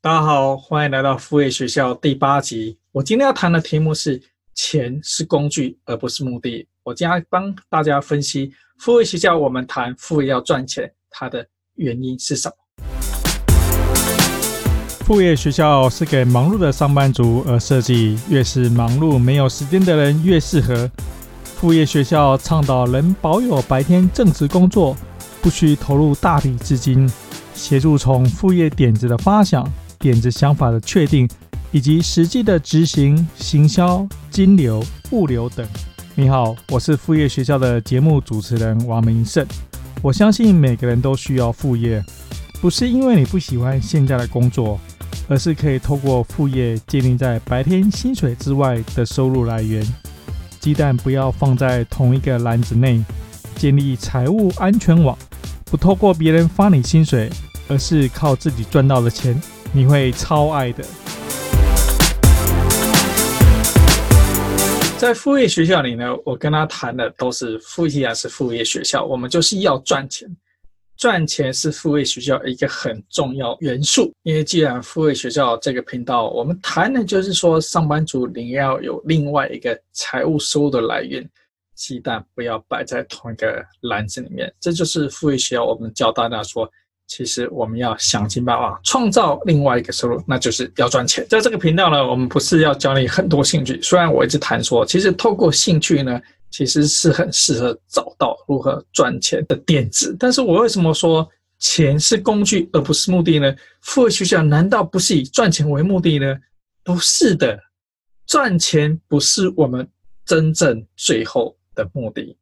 大家好，欢迎来到副业学校第八集。我今天要谈的题目是：钱是工具，而不是目的。我将要帮大家分析副业学校，我们谈副业要赚钱，它的原因是什么？副业学校是给忙碌的上班族而设计，越是忙碌没有时间的人越适合。副业学校倡导能保有白天正职工作，不需投入大笔资金，协助从副业点子的发想。点子想法的确定，以及实际的执行、行销、金流、物流等。你好，我是副业学校的节目主持人王明胜。我相信每个人都需要副业，不是因为你不喜欢现在的工作，而是可以透过副业建立在白天薪水之外的收入来源。鸡蛋不要放在同一个篮子内，建立财务安全网，不透过别人发你薪水，而是靠自己赚到的钱。你会超爱的。在副业学校里呢，我跟他谈的都是副业还是副业学校，我们就是要赚钱，赚钱是副业学校一个很重要元素。因为既然副业学校这个频道，我们谈的就是说，上班族你要有另外一个财务收入的来源，鸡蛋不要摆在同一个篮子里面。这就是副业学校，我们教大家说。其实我们要想尽办法创造另外一个收入，那就是要赚钱。在这个频道呢，我们不是要教你很多兴趣。虽然我一直谈说，其实透过兴趣呢，其实是很适合找到如何赚钱的点子。但是我为什么说钱是工具而不是目的呢？副业学校难道不是以赚钱为目的呢？不是的，赚钱不是我们真正最后的目的。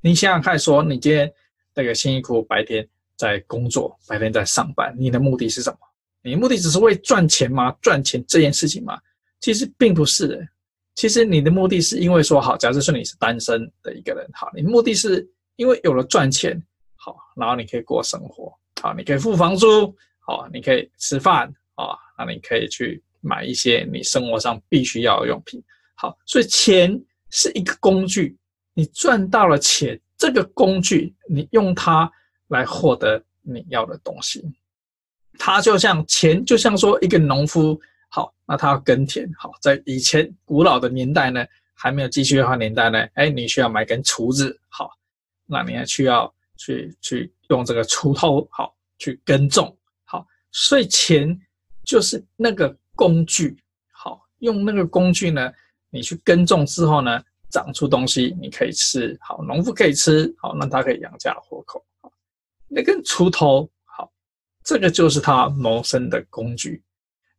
你想想看，说你今天那个辛辛苦苦白天。在工作，白天在上班，你的目的是什么？你的目的只是为赚钱吗？赚钱这件事情吗？其实并不是。其实你的目的是因为说好，假设说你是单身的一个人，好，你目的是因为有了赚钱，好，然后你可以过生活，好，你可以付房租，好，你可以吃饭，啊，那你可以去买一些你生活上必须要的用品，好，所以钱是一个工具，你赚到了钱，这个工具你用它。来获得你要的东西，他就像钱，就像说一个农夫，好，那他要耕田，好，在以前古老的年代呢，还没有机械化年代呢，哎，你需要买根锄子，好，那你还需要去去用这个锄头，好，去耕种，好，所以钱就是那个工具，好，用那个工具呢，你去耕种之后呢，长出东西，你可以吃，好，农夫可以吃，好，那他可以养家活口。那根锄头，好，这个就是他谋生的工具。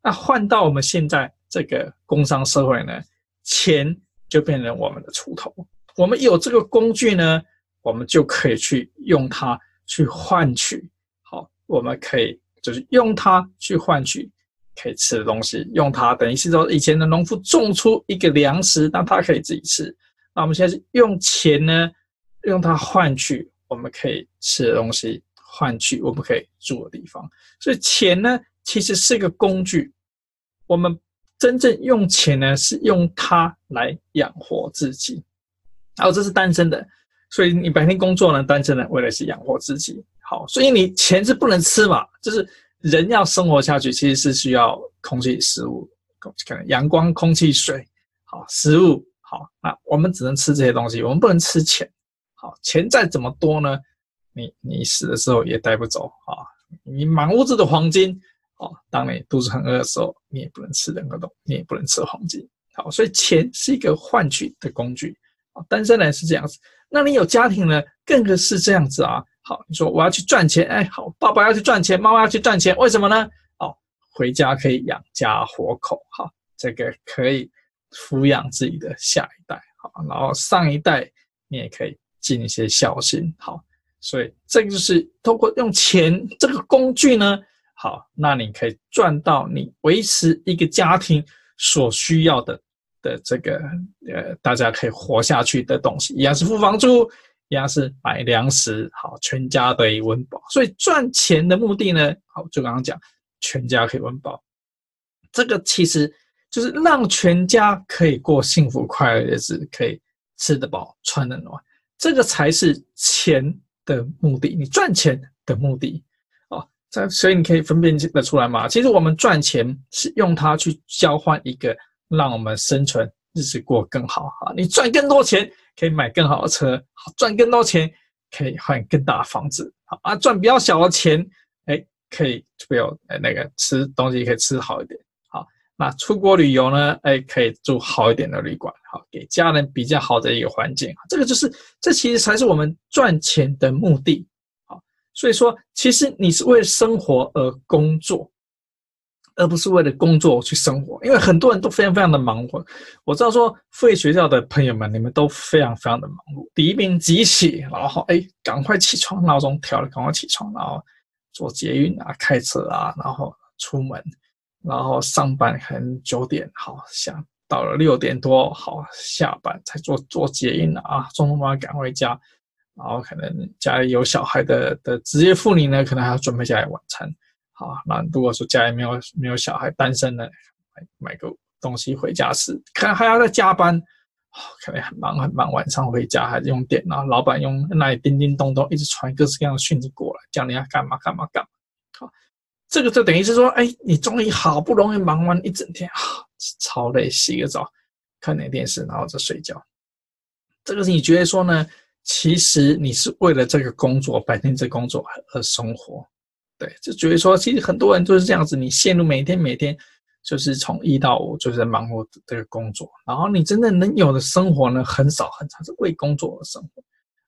那换到我们现在这个工商社会呢，钱就变成我们的锄头。我们有这个工具呢，我们就可以去用它去换取，好，我们可以就是用它去换取可以吃的东西。用它等于是说，以前的农夫种出一个粮食，那他可以自己吃。那我们现在是用钱呢，用它换取我们可以吃的东西。换取我们可以住的地方，所以钱呢，其实是一个工具。我们真正用钱呢，是用它来养活自己。然后这是单身的，所以你白天工作呢，单身呢为的是养活自己。好，所以你钱是不能吃嘛，就是人要生活下去，其实是需要空气、食物，可能阳光、空气、水，好，食物，好，那我们只能吃这些东西，我们不能吃钱。好，钱再怎么多呢？你你死的时候也带不走啊！你满屋子的黄金啊，当你肚子很饿的时候，你也不能吃任何东西，你也不能吃黄金。好，所以钱是一个换取的工具啊。单身人是这样子，那你有家庭呢，更是这样子啊。好，你说我要去赚钱，哎，好，爸爸要去赚钱，妈妈要去赚钱，为什么呢？好，回家可以养家活口，好，这个可以抚养自己的下一代，好，然后上一代你也可以尽一些孝心，好。所以，这个就是通过用钱这个工具呢，好，那你可以赚到你维持一个家庭所需要的的这个呃，大家可以活下去的东西，一样是付房租，一样是买粮食，好，全家得以温饱。所以赚钱的目的呢，好，就刚刚讲，全家可以温饱，这个其实就是让全家可以过幸福快乐的日子，可以吃得饱，穿得暖，这个才是钱的目的，你赚钱的目的，哦，这所以你可以分辨得出来吗？其实我们赚钱是用它去交换一个让我们生存日子过更好啊！你赚更多钱可以买更好的车，赚更多钱可以换更大的房子，好啊赚比较小的钱，哎可以就比如那个吃东西可以吃好一点，那出国旅游呢，哎可以住好一点的旅馆，好给家人比较好的一个环境，这个就是这其实才是我们赚钱的目的。好所以说，其实你是为了生活而工作，而不是为了工作去生活。因为很多人都非常非常的忙活。我知道说，副业学校的朋友们，你们都非常非常的忙碌。黎明即起，然后哎，赶快起床，闹钟调了，赶快起床，然后坐捷运啊，开车啊，然后出门，然后上班可能九点，好，想到了六点多，好，下班才坐坐捷运啊，匆匆忙忙赶回家。然后可能家里有小孩的的职业妇女呢，可能还要准备家里晚餐。好，那如果说家里没有没有小孩，单身的买个东西回家吃，可能还要再加班，可能很忙很忙。晚上回家还是用电脑，老板用那里叮叮咚咚一直传各式各样的讯息过来，叫你要干嘛干嘛干嘛。这个就等于是说，哎，你终于好不容易忙完一整天，啊，超累，洗个澡，看点电视，然后再睡觉。这个是你觉得说呢？其实你是为了这个工作，白天这工作而生活，对，就觉得说，其实很多人都是这样子，你陷入每天每天就是从一到五就是在忙活这个工作，然后你真正能有的生活呢，很少很少是为工作而生活。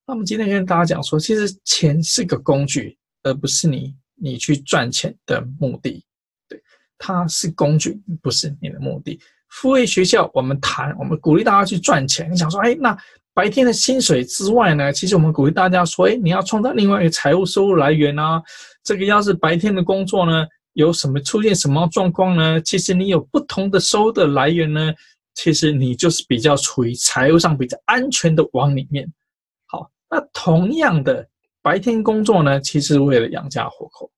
那么今天跟大家讲说，其实钱是个工具，而不是你你去赚钱的目的，对，它是工具，不是你的目的。付费学校我们谈，我们鼓励大家去赚钱。你想说，哎，那。白天的薪水之外呢，其实我们鼓励大家说，诶，你要创造另外一个财务收入来源啊。这个要是白天的工作呢，有什么出现什么状况呢？其实你有不同的收入的来源呢，其实你就是比较处于财务上比较安全的网里面。好，那同样的白天工作呢，其实为了养家活口。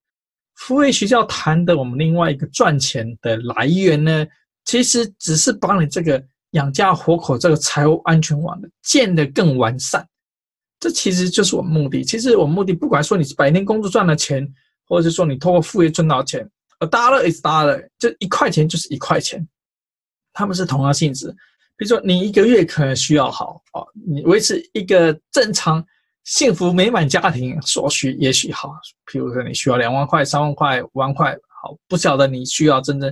副业学校谈的我们另外一个赚钱的来源呢，其实只是把你这个。养家活口这个财务安全网的建得更完善，这其实就是我们目的。其实我们目的，不管说你是白天工作赚了钱，或者是说你透过副业赚到钱，a dollar is dollar，就一块钱就是一块钱，他们是同样性质。比如说你一个月可能需要好啊，你维持一个正常幸福美满家庭所需也许好，譬如说你需要两万块、三万块、五万块，好，不晓得你需要真正。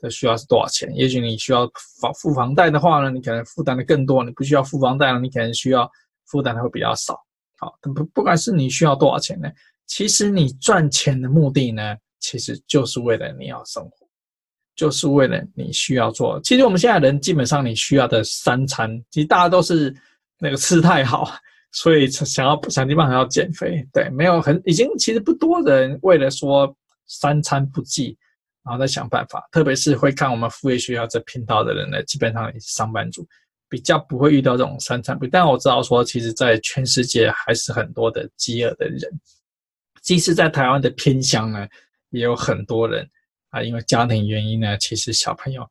的需要是多少钱？也许你需要房付房贷的话呢，你可能负担的更多；你不需要付房贷了，你可能需要负担的会比较少。好，不不管是你需要多少钱呢，其实你赚钱的目的呢，其实就是为了你要生活，就是为了你需要做。其实我们现在人基本上你需要的三餐，其实大家都是那个吃太好，所以想要想尽办法要减肥。对，没有很已经其实不多人为了说三餐不济。然后再想办法，特别是会看我们副业学校这频道的人呢，基本上也是上班族，比较不会遇到这种三餐不。但我知道说，其实，在全世界还是很多的饥饿的人，即使在台湾的偏乡呢，也有很多人啊，因为家庭原因呢，其实小朋友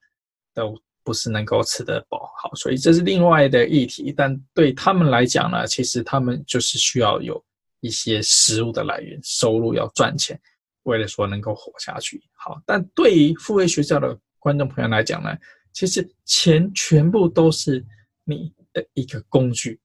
都不是能够吃得饱。好，所以这是另外的议题。但对他们来讲呢，其实他们就是需要有一些食物的来源，收入要赚钱。为了说能够活下去，好，但对于付费学校的观众朋友来讲呢，其实钱全部都是你的一个工具，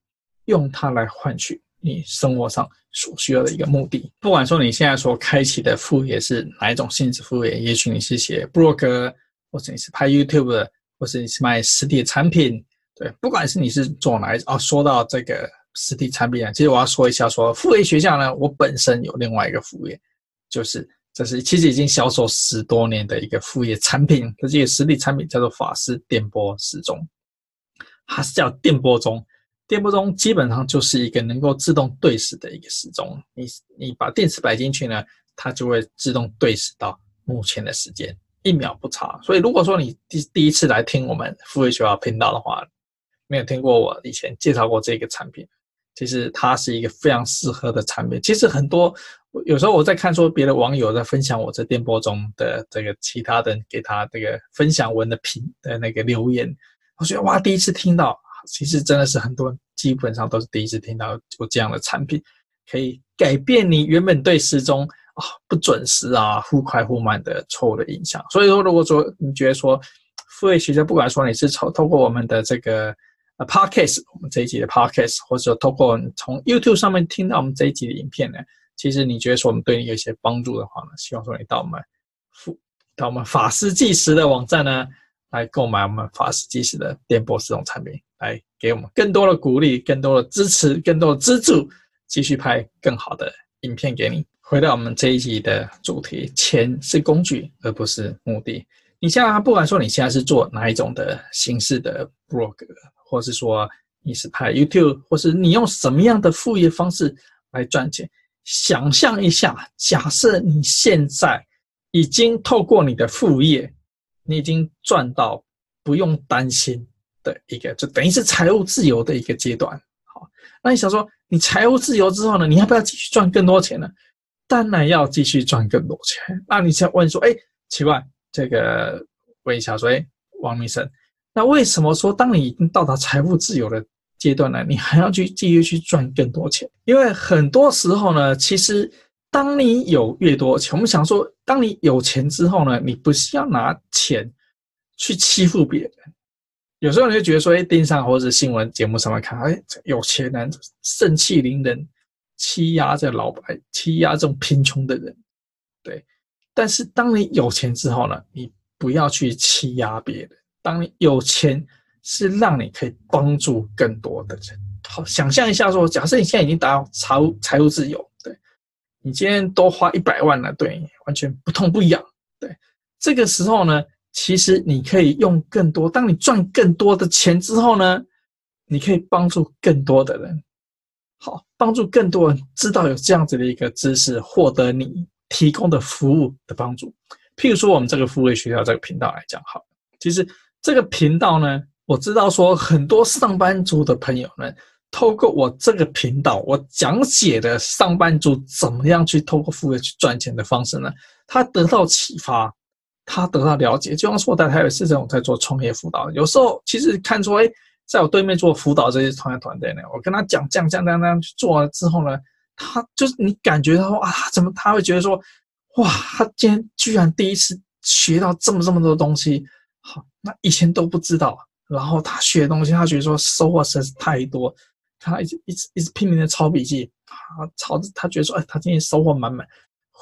用它来换取你生活上所需要的一个目的。不管说你现在所开启的副业是哪一种性质副业，也许你是写部落格，或者你是拍 YouTube，的或是你是卖实体产品，对，不管是你是做哪一种，哦，说到这个实体产品啊，其实我要说一下说，说副业学校呢，我本身有另外一个副业。就是这是其实已经销售十多年的一个副业产品，这是一个实体产品，叫做法式电波时钟，它是叫电波钟。电波钟基本上就是一个能够自动对时的一个时钟。你你把电池摆进去呢，它就会自动对时到目前的时间，一秒不差。所以如果说你第第一次来听我们副业学校频道的话，没有听过我以前介绍过这个产品。其实它是一个非常适合的产品。其实很多有时候我在看说别的网友在分享我这电波中的这个其他的给他这个分享文的评的那个留言，我觉得哇，第一次听到，其实真的是很多基本上都是第一次听到有这样的产品，可以改变你原本对时钟啊不准时啊忽快忽慢的错误的影响。所以说，如果说你觉得说副业其实，不管说你是从透过我们的这个呃 podcast，我们这一集的 podcast，或者说透过从 YouTube 上面听到我们这一集的影片呢，其实你觉得说我们对你有一些帮助的话呢，希望说你到我们副到我们法师计时的网站呢，来购买我们法师计时的电波自动产品，来给我们更多的鼓励、更多的支持、更多的资助，继续拍更好的影片给你。回到我们这一集的主题，钱是工具，而不是目的。你现在不管说你现在是做哪一种的形式的 blog，或是说你是拍 YouTube，或是你用什么样的副业方式来赚钱，想象一下，假设你现在已经透过你的副业。你已经赚到不用担心的一个，就等于是财务自由的一个阶段。那你想说，你财务自由之后呢？你要不要继续赚更多钱呢？当然要继续赚更多钱。那你想问说，哎，奇怪，这个问一下说，哎，王明生，那为什么说当你已经到达财务自由的阶段呢，你还要去继续去赚更多钱？因为很多时候呢，其实。当你有越多钱，我们想说，当你有钱之后呢，你不是要拿钱去欺负别人。有时候你就觉得说，哎，电视上或者新闻节目上面看，哎，有钱人盛气凌人，欺压这老百，欺压这种贫穷的人，对。但是当你有钱之后呢，你不要去欺压别人。当你有钱，是让你可以帮助更多的人。好，想象一下说，假设你现在已经达到财务财务自由。对你今天多花一百万了，对，完全不痛不痒。对，这个时候呢，其实你可以用更多。当你赚更多的钱之后呢，你可以帮助更多的人，好，帮助更多人知道有这样子的一个知识，获得你提供的服务的帮助。譬如说，我们这个副业学校这个频道来讲，好，其实这个频道呢，我知道说很多上班族的朋友们。透过我这个频道，我讲解的上班族怎么样去透过副业去赚钱的方式呢？他得到启发，他得到了解。就像说，在台北市政府在做创业辅导，有时候其实看出，哎，在我对面做辅导这些创业团队呢，我跟他讲，这样这样这样去做了之后呢，他就是你感觉到说啊，怎么他会觉得说，哇，他今天居然第一次学到这么这么多东西，好，那以前都不知道。然后他学的东西，他觉得说收获实在是太多。他一直一直一直拼命的抄笔记，啊，抄着他觉得说，哎，他今天收获满满。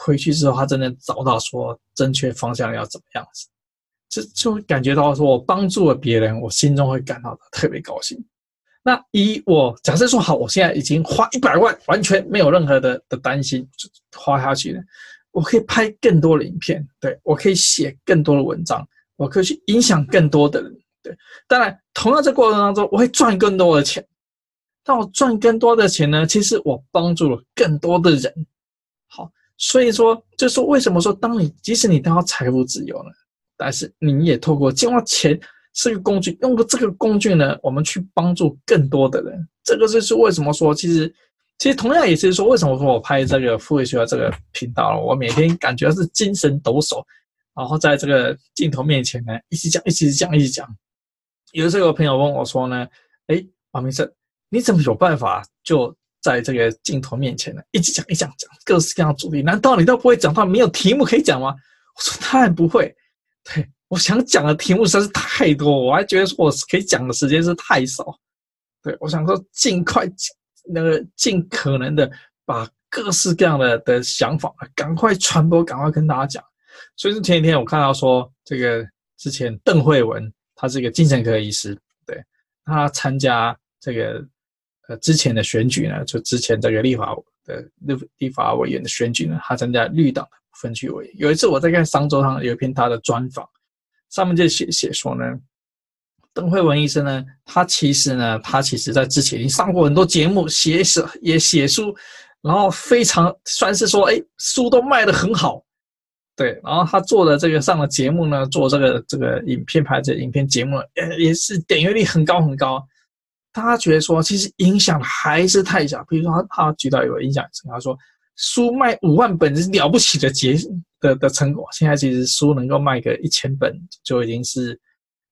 回去之后，他真的找到说正确方向要怎么样子，就就感觉到说我帮助了别人，我心中会感到特别高兴。那以我假设说好，我现在已经花一百万，完全没有任何的的担心，花下去了，我可以拍更多的影片，对，我可以写更多的文章，我可以去影响更多的人，对。当然，同样这过程当中，我会赚更多的钱。但我赚更多的钱呢，其实我帮助了更多的人。所以说，就是为什么说，当你即使你得到财务自由了，但是你也透过金花钱是个工具，用过这个工具呢，我们去帮助更多的人。这个就是为什么说，其实，其实同样也是说，为什么说我拍这个副业学校这个频道，我每天感觉是精神抖擞，然后在这个镜头面前呢，一直讲，一直讲，一直讲。有的时候有朋友问我说呢，哎，王明生。你怎么有办法就在这个镜头面前呢？一直讲一讲讲各式各样的主题，难道你都不会讲到没有题目可以讲吗？我说当然不会。对，我想讲的题目实在是太多，我还觉得说我可以讲的时间是太少。对，我想说尽快那个尽可能的把各式各样的的想法赶快传播，赶快跟大家讲。所以是前几天我看到说，这个之前邓惠文他是一个精神科医师，对，他参加这个。呃，之前的选举呢，就之前这个立法的立立法委员的选举呢，他参加绿党分区委。有一次我在看商周上有一篇他的专访，上面就写写说呢，邓惠文医生呢，他其实呢，他其实在之前已经上过很多节目，写写也写书，然后非常算是说，哎，书都卖得很好，对，然后他做的这个上的节目呢，做这个这个影片拍这影片节目，呃，也是点阅率很高很高。他觉得说，其实影响还是太小。比如说他，他他举到一个影响，他说书卖五万本是了不起的结的的成果。现在其实书能够卖个一千本就已经是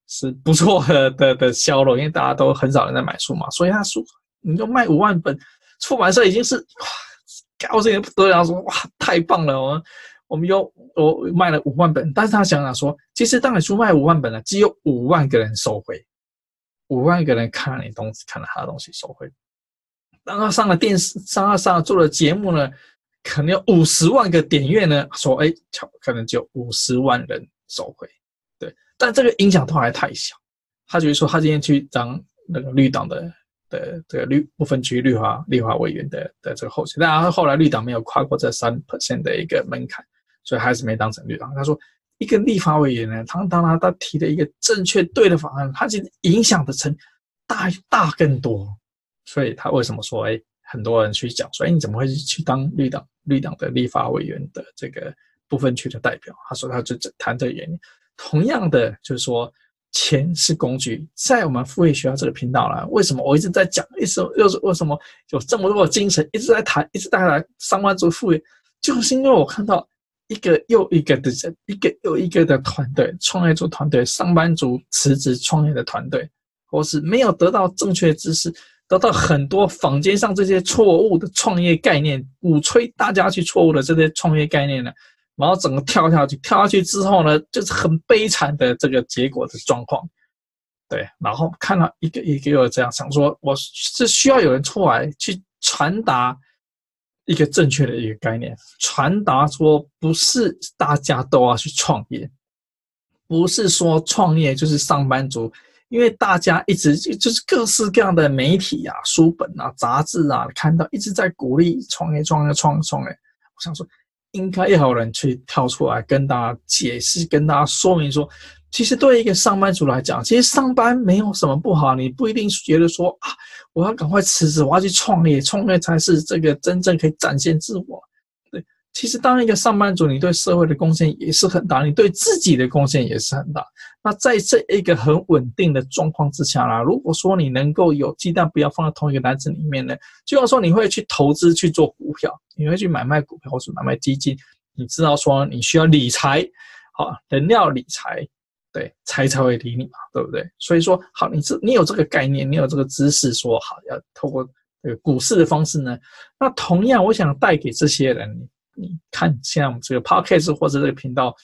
是不错的的的销路，因为大家都很少人在买书嘛。所以他书你就卖五万本，出版社已经是哇高兴的不得了，说哇太棒了，我们我们又我卖了五万本，但是他想想说，其实当你书卖五万本了，只有五万个人收回，五万个人看了你东西，看了他的东西收回。当他上了电视，当他上了做了节目呢，可能有五十万个点阅呢，说哎，可能就五十万人收回，对，但这个影响都还太小。他就是说，他今天去当那个绿党的。的这个绿不分区绿化绿化委员的的这个候选，但后来绿党没有跨过这三 percent 的一个门槛，所以还是没当成绿党。他说，一个立法委员呢，他当然他提的一个正确对的法案，他其实影响的层大大更多。所以他为什么说，哎，很多人去讲说，哎，你怎么会去当绿党绿党的立法委员的这个部分区的代表？他说，他就谈这个原因。同样的，就是说。钱是工具，在我们富裕学校这个频道呢，为什么我一直在讲？一直又是为什么有这么多的精神，一直在谈，一直带来上班族富裕，就是因为我看到一个又一个的人，一个又一个的团队，创业做团队，上班族辞职创业的团队，或是没有得到正确知识，得到很多坊间上这些错误的创业概念，鼓吹大家去错误的这些创业概念呢？然后整个跳下去，跳下去之后呢，就是很悲惨的这个结果的状况，对。然后看到一个一个又这样想说，我是需要有人出来去传达一个正确的一个概念，传达说不是大家都要去创业，不是说创业就是上班族，因为大家一直就就是各式各样的媒体啊、书本啊、杂志啊，看到一直在鼓励创业、创业、创业、创业，我想说。应该要有人去跳出来跟大家解释，跟大家说明说，其实对一个上班族来讲，其实上班没有什么不好。你不一定觉得说啊，我要赶快辞职，我要去创业，创业才是这个真正可以展现自我。对，其实当一个上班族，你对社会的贡献也是很大，你对自己的贡献也是很大。那在这一个很稳定的状况之下啦，如果说你能够有鸡蛋不要放在同一个篮子里面呢，就要说你会去投资去做股票。你会去买卖股票或者买卖基金，你知道说你需要理财，好，人要理财，对，财才会理你嘛，对不对？所以说，好，你这你有这个概念，你有这个知识，说好要透过这个股市的方式呢，那同样，我想带给这些人，你看，现在我们这个 podcast 或者这个频道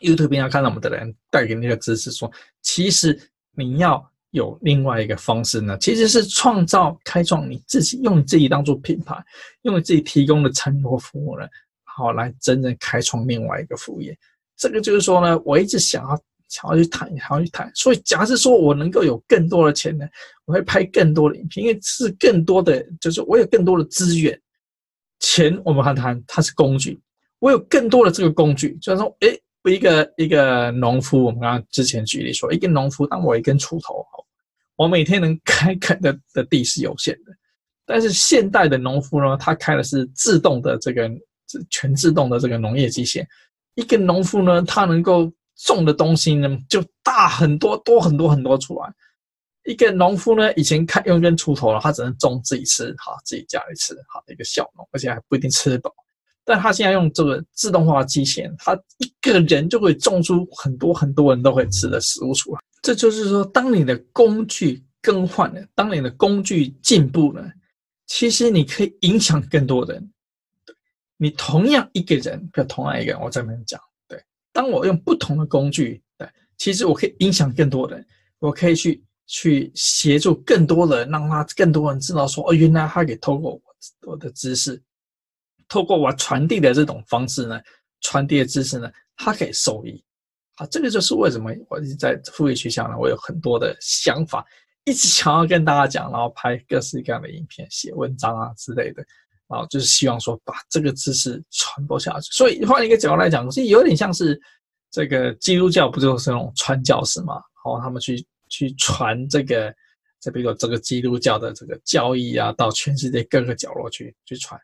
，YouTube 频道看到我们的人，带给你的知识，说，其实你要。有另外一个方式呢，其实是创造、开创你自己，用你自己当做品牌，用你自己提供的产品或服务呢，好来真正开创另外一个副业。这个就是说呢，我一直想要想要去谈，想要去谈。所以，假设说我能够有更多的钱呢，我会拍更多的影片，因为是更多的，就是我有更多的资源。钱我们还谈它是工具，我有更多的这个工具，就是说，诶。一个一个农夫，我们刚刚之前举例说，一个农夫，当我一根锄头，我每天能开垦的的地是有限的。但是现代的农夫呢，他开的是自动的这个全自动的这个农业机械。一个农夫呢，他能够种的东西呢，就大很多，多很多很多出来。一个农夫呢，以前开用一根锄头了，他只能种自己吃，好自己家里吃，好一个小农，而且还不一定吃得饱。但他现在用这个自动化机器人，他一个人就会种出很多很多人都会吃的食物出来。这就是说，当你的工具更换了，当你的工具进步了，其实你可以影响更多人。你同样一个人，不要同样一个人，我这边讲，当我用不同的工具，对，其实我可以影响更多人，我可以去去协助更多人，让他更多人知道说，哦，原来他可以透过我我的知识。透过我传递的这种方式呢，传递的知识呢，他可以受益。好，这个就是为什么我一直在富裕学校呢，我有很多的想法，一直想要跟大家讲，然后拍各式各样的影片、写文章啊之类的，啊就是希望说把这个知识传播下去。所以换一个角度来讲，其实有点像是这个基督教不就是那种传教士嘛？然后他们去去传这个，这比如说这个基督教的这个教义啊，到全世界各个角落去去传。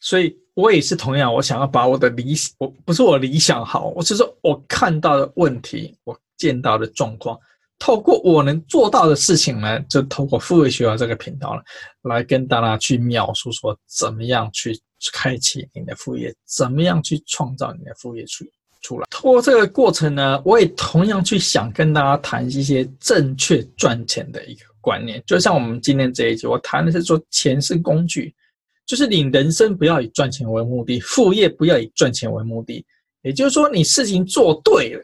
所以我也是同样，我想要把我的理想，我不是我理想好，我是说我看到的问题，我见到的状况，透过我能做到的事情呢，就透过副业学校这个频道呢，来跟大家去描述说，怎么样去开启你的副业，怎么样去创造你的副业出出来。透过这个过程呢，我也同样去想跟大家谈一些正确赚钱的一个观念，就像我们今天这一集，我谈的是说钱是工具。就是你人生不要以赚钱为目的，副业不要以赚钱为目的。也就是说，你事情做对了，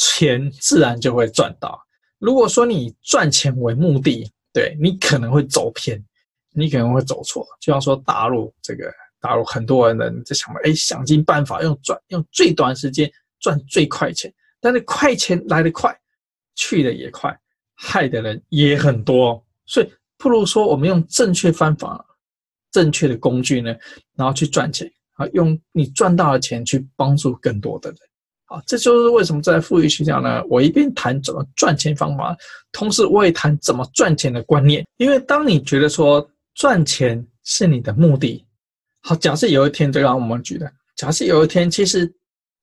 钱自然就会赚到。如果说你赚钱为目的，对，你可能会走偏，你可能会走错。就像说大陆这个，大陆很多人在想，哎，想尽办法用赚，用最短时间赚最快钱，但是快钱来得快，去的也快，害的人也很多。所以不如说，我们用正确方法。正确的工具呢，然后去赚钱啊，用你赚到的钱去帮助更多的人啊，这就是为什么在富裕学校呢，我一边谈怎么赚钱方法，同时我也谈怎么赚钱的观念。因为当你觉得说赚钱是你的目的，好，假设有一天，就让我们举的，假设有一天，其实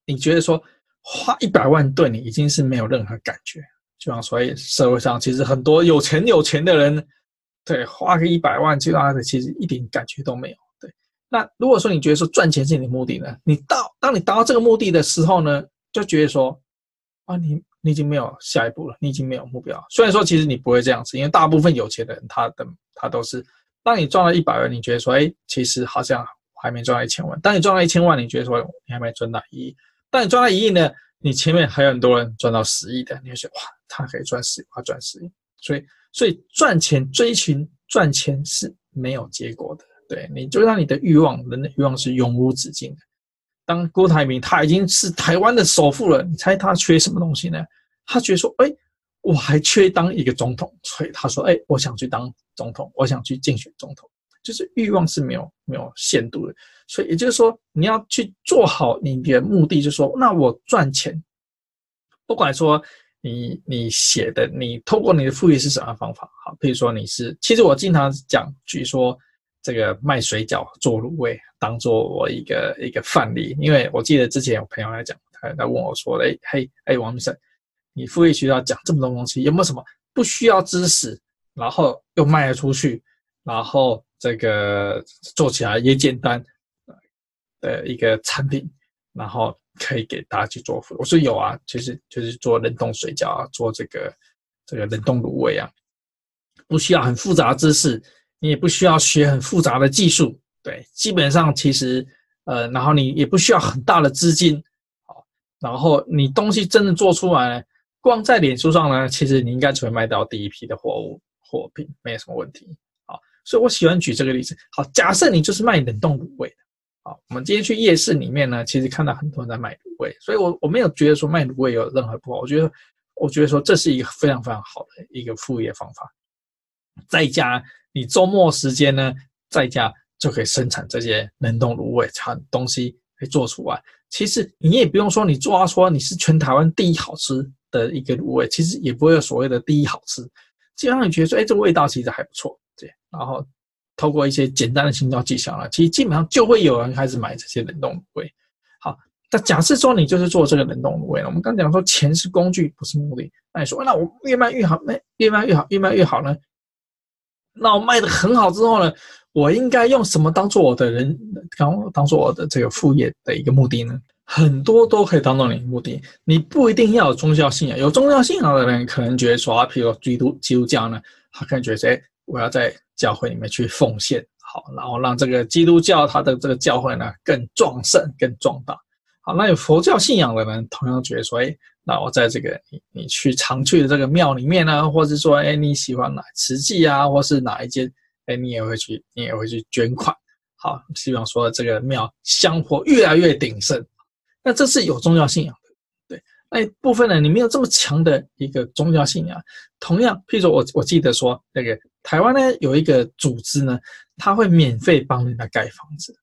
你觉得说花一百万对你已经是没有任何感觉，就像所以社会上其实很多有钱有钱的人。对，花个一百万其他的其实一点感觉都没有。对，那如果说你觉得说赚钱是你的目的呢？你到当你达到这个目的的时候呢，就觉得说啊，你你已经没有下一步了，你已经没有目标。虽然说其实你不会这样子，因为大部分有钱的人他的他都是，当你赚了一百万，你觉得说哎，其实好像还没赚到一千万。当你赚到一千万，你觉得说你还没赚到一亿。当你赚到一亿呢，你前面还有很多人赚到十亿的，你就觉得哇，他可以赚十亿，他赚十亿，所以。所以赚钱、追寻赚钱是没有结果的。对，你就让你的欲望，人的欲望是永无止境的。当郭台铭他已经是台湾的首富了，你猜他缺什么东西呢？他觉得说，哎，我还缺当一个总统，所以他说，哎，我想去当总统，我想去竞选总统。就是欲望是没有没有限度的。所以也就是说，你要去做好你的目的，就是说，那我赚钱，不管说。你你写的，你透过你的副业是什么方法？好，比如说你是，其实我经常讲，举说这个卖水饺做卤味，当做我一个一个范例。因为我记得之前有朋友来讲，他他问我说：“哎嘿，哎王明生，你副业学校讲这么多东西，有没有什么不需要知识，然后又卖得出去，然后这个做起来也简单的一个产品，然后？”可以给大家去做，我说有啊，就是就是做冷冻水饺啊，做这个这个冷冻卤味啊，不需要很复杂的知识，你也不需要学很复杂的技术，对，基本上其实呃，然后你也不需要很大的资金，好，然后你东西真的做出来，光在脸书上呢，其实你应该只会卖到第一批的货物货品，没有什么问题，好，所以我喜欢举这个例子，好，假设你就是卖冷冻卤味的。好，我们今天去夜市里面呢，其实看到很多人在卖卤味，所以我我没有觉得说卖卤味有任何不好，我觉得我觉得说这是一个非常非常好的一个副业方法。在家你周末时间呢，在家就可以生产这些冷冻卤味，产东西可以做出来。其实你也不用说你做说你是全台湾第一好吃的一个卤味，其实也不会有所谓的第一好吃。基本上你觉得说，哎，这个味道其实还不错，对，然后。透过一些简单的行销技巧呢，其实基本上就会有人开始买这些冷冻卤味。好，那假设说你就是做这个冷冻卤味，我们刚讲说钱是工具，不是目的。那你说，那我越卖越好，那越卖越好，越卖越好呢？那我卖得很好之后呢，我应该用什么当做我的人，当当做我的这个副业的一个目的呢？很多都可以当做你的目的，你不一定要有宗教信仰。有宗教信仰的人可能觉得说啊，譬如基督基督教呢，他可能觉得，哎，我要在。教会里面去奉献，好，然后让这个基督教它的这个教会呢更壮盛、更壮大。好，那有佛教信仰的人同样觉得说，哎，那我在这个你你去常去的这个庙里面呢，或者说，哎，你喜欢哪慈济啊，或是哪一间，哎，你也会去，你也会去捐款。好，希望说这个庙香火越来越鼎盛。那这是有宗教信仰的。对那一部分呢，你没有这么强的一个宗教信仰。同样，譬如说我我记得说，那个台湾呢有一个组织呢，他会免费帮人家盖房子，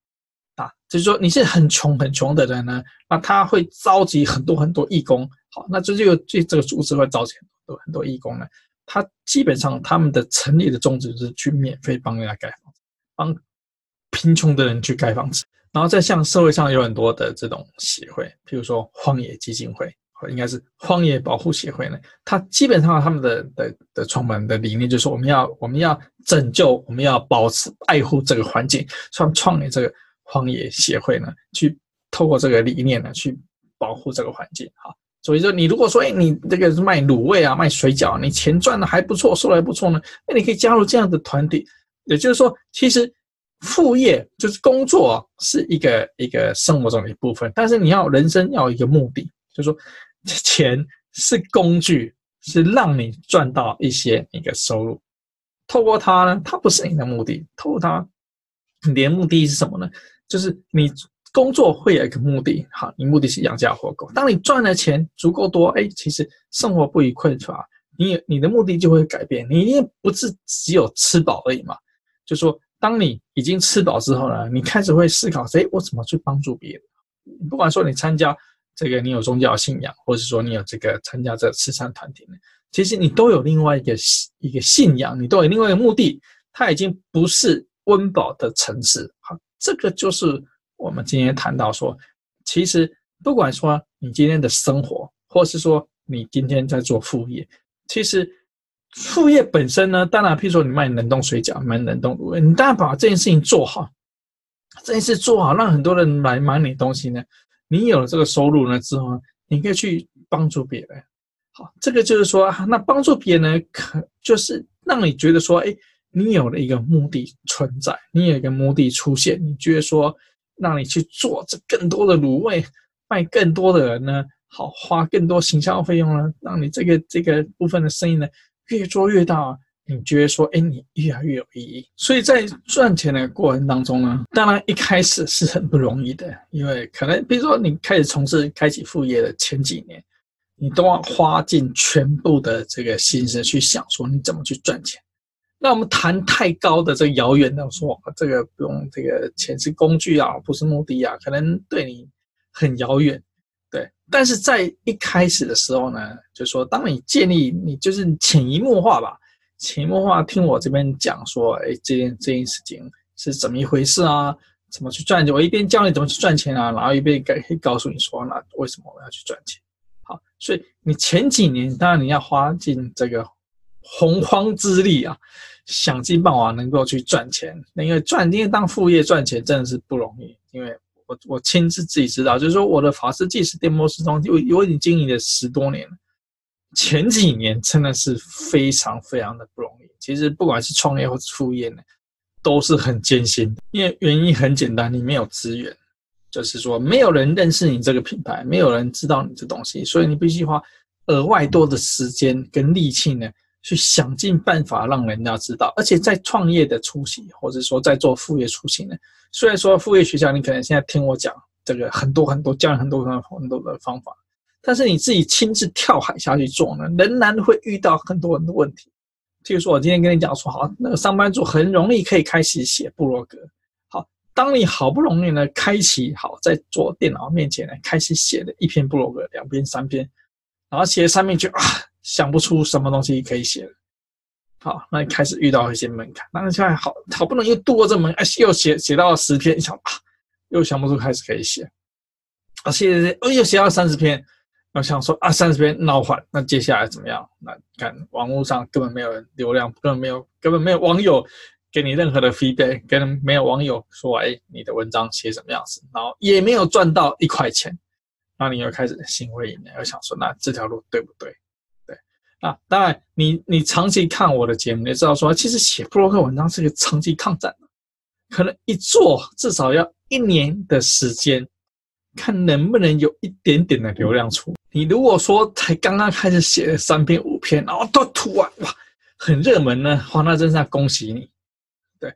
啊，就是说你是很穷很穷的人呢，那他会召集很多很多义工，好，那这就这这个组织会召集很多很多义工呢，他基本上他们的成立的宗旨是去免费帮人家盖房子，帮贫穷的人去盖房子，然后再像社会上有很多的这种协会，譬如说荒野基金会。应该是荒野保护协会呢，他基本上他们的的的创办的理念就是，我们要我们要拯救，我们要保持爱护这个环境，所以创立这个荒野协会呢，去透过这个理念呢，去保护这个环境。好，所以说你如果说，哎，你这个是卖卤味啊，卖水饺，你钱赚的还不错，收的还不错呢，那你可以加入这样的团体。也就是说，其实副业就是工作是一个一个生活中的一部分，但是你要人生要有一个目的，就是说钱是工具，是让你赚到一些一个收入。透过它呢，它不是你的目的。透过它，你的目的是什么呢？就是你工作会有一个目的，好，你目的是养家活口。当你赚的钱足够多，哎，其实生活不虞匮乏，你你的目的就会改变。你也不是只有吃饱而已嘛。就说，当你已经吃饱之后呢，你开始会思考，哎，我怎么去帮助别人？不管说你参加这个，你有宗教信仰，或者是说你有这个参加这慈善团体呢？其实你都有另外一个一个信仰，你都有另外一个目的，它已经不是温饱的城市。好，这个就是我们今天谈到说，其实不管说你今天的生活，或是说你今天在做副业，其实副业本身呢，当然，譬如说你卖冷冻水饺、卖冷冻卤味，你当然把这件事情做好，这件事做好，让很多人来买你东西呢，你有了这个收入呢之后，你可以去帮助别人。好，这个就是说，那帮助别人呢，可就是让你觉得说，哎，你有了一个目的存在，你有一个目的出现，你觉得说，让你去做这更多的卤味，卖更多的人呢，好，花更多行销费用呢，让你这个这个部分的生意呢越做越大，你觉得说，哎，你越来越有意义。所以在赚钱的过程当中呢，当然一开始是很不容易的，因为可能比如说你开始从事开启副业的前几年。你都要花尽全部的这个心思去想，说你怎么去赚钱。那我们谈太高的这个遥远的说，这个不用这个钱是工具啊，不是目的啊，可能对你很遥远。对，但是在一开始的时候呢，就说当你建立你就是潜移默化吧，潜移默化听我这边讲说，哎，这件这件事情是怎么一回事啊？怎么去赚钱？我一边教你怎么去赚钱啊，然后一边可以告诉你说，那为什么我要去赚钱？好，所以你前几年当然你要花尽这个洪荒之力啊，想尽办法能够去赚钱。那因为赚，因为当副业赚钱真的是不容易。因为我我亲自自己知道，就是说我的法师计时电波时钟，我我已经经营了十多年了。前几年真的是非常非常的不容易。其实不管是创业或是副业呢，都是很艰辛。因为原因很简单，你没有资源。就是说，没有人认识你这个品牌，没有人知道你这东西，所以你必须花额外多的时间跟力气呢，去想尽办法让人家知道。而且在创业的初期，或者说在做副业初期呢，虽然说副业学校你可能现在听我讲这个很多很多教很多很多很多的方法，但是你自己亲自跳海下去做呢，仍然会遇到很多很多问题。譬如说，我今天跟你讲说，好，那个上班族很容易可以开始写部落格。好当你好不容易呢，开启好在做电脑面前呢，开始写了一篇部落格，两篇、三篇，然后写了三篇就啊，想不出什么东西可以写了。好，那你开始遇到一些门槛，那你现在好好不容易又度过这门，哎，又写写到了十篇，你想啊，又想不出开始可以写，啊，写写写，哦，又写到三十篇，我想说啊，三十篇闹坏，那接下来怎么样？那看网络上根本没有流量，根本没有，根本没有网友。给你任何的 feedback，跟没有网友说，哎，你的文章写什么样子，然后也没有赚到一块钱，那你又开始心灰意冷，又想说，那这条路对不对？啊，当然，你你长期看我的节目，你知道说，其实写部落格文章是个长期抗战，可能一做至少要一年的时间，看能不能有一点点的流量出。你如果说才刚刚开始写了三篇五篇，然后都突然哇很热门呢，哇，那真是要恭喜你。对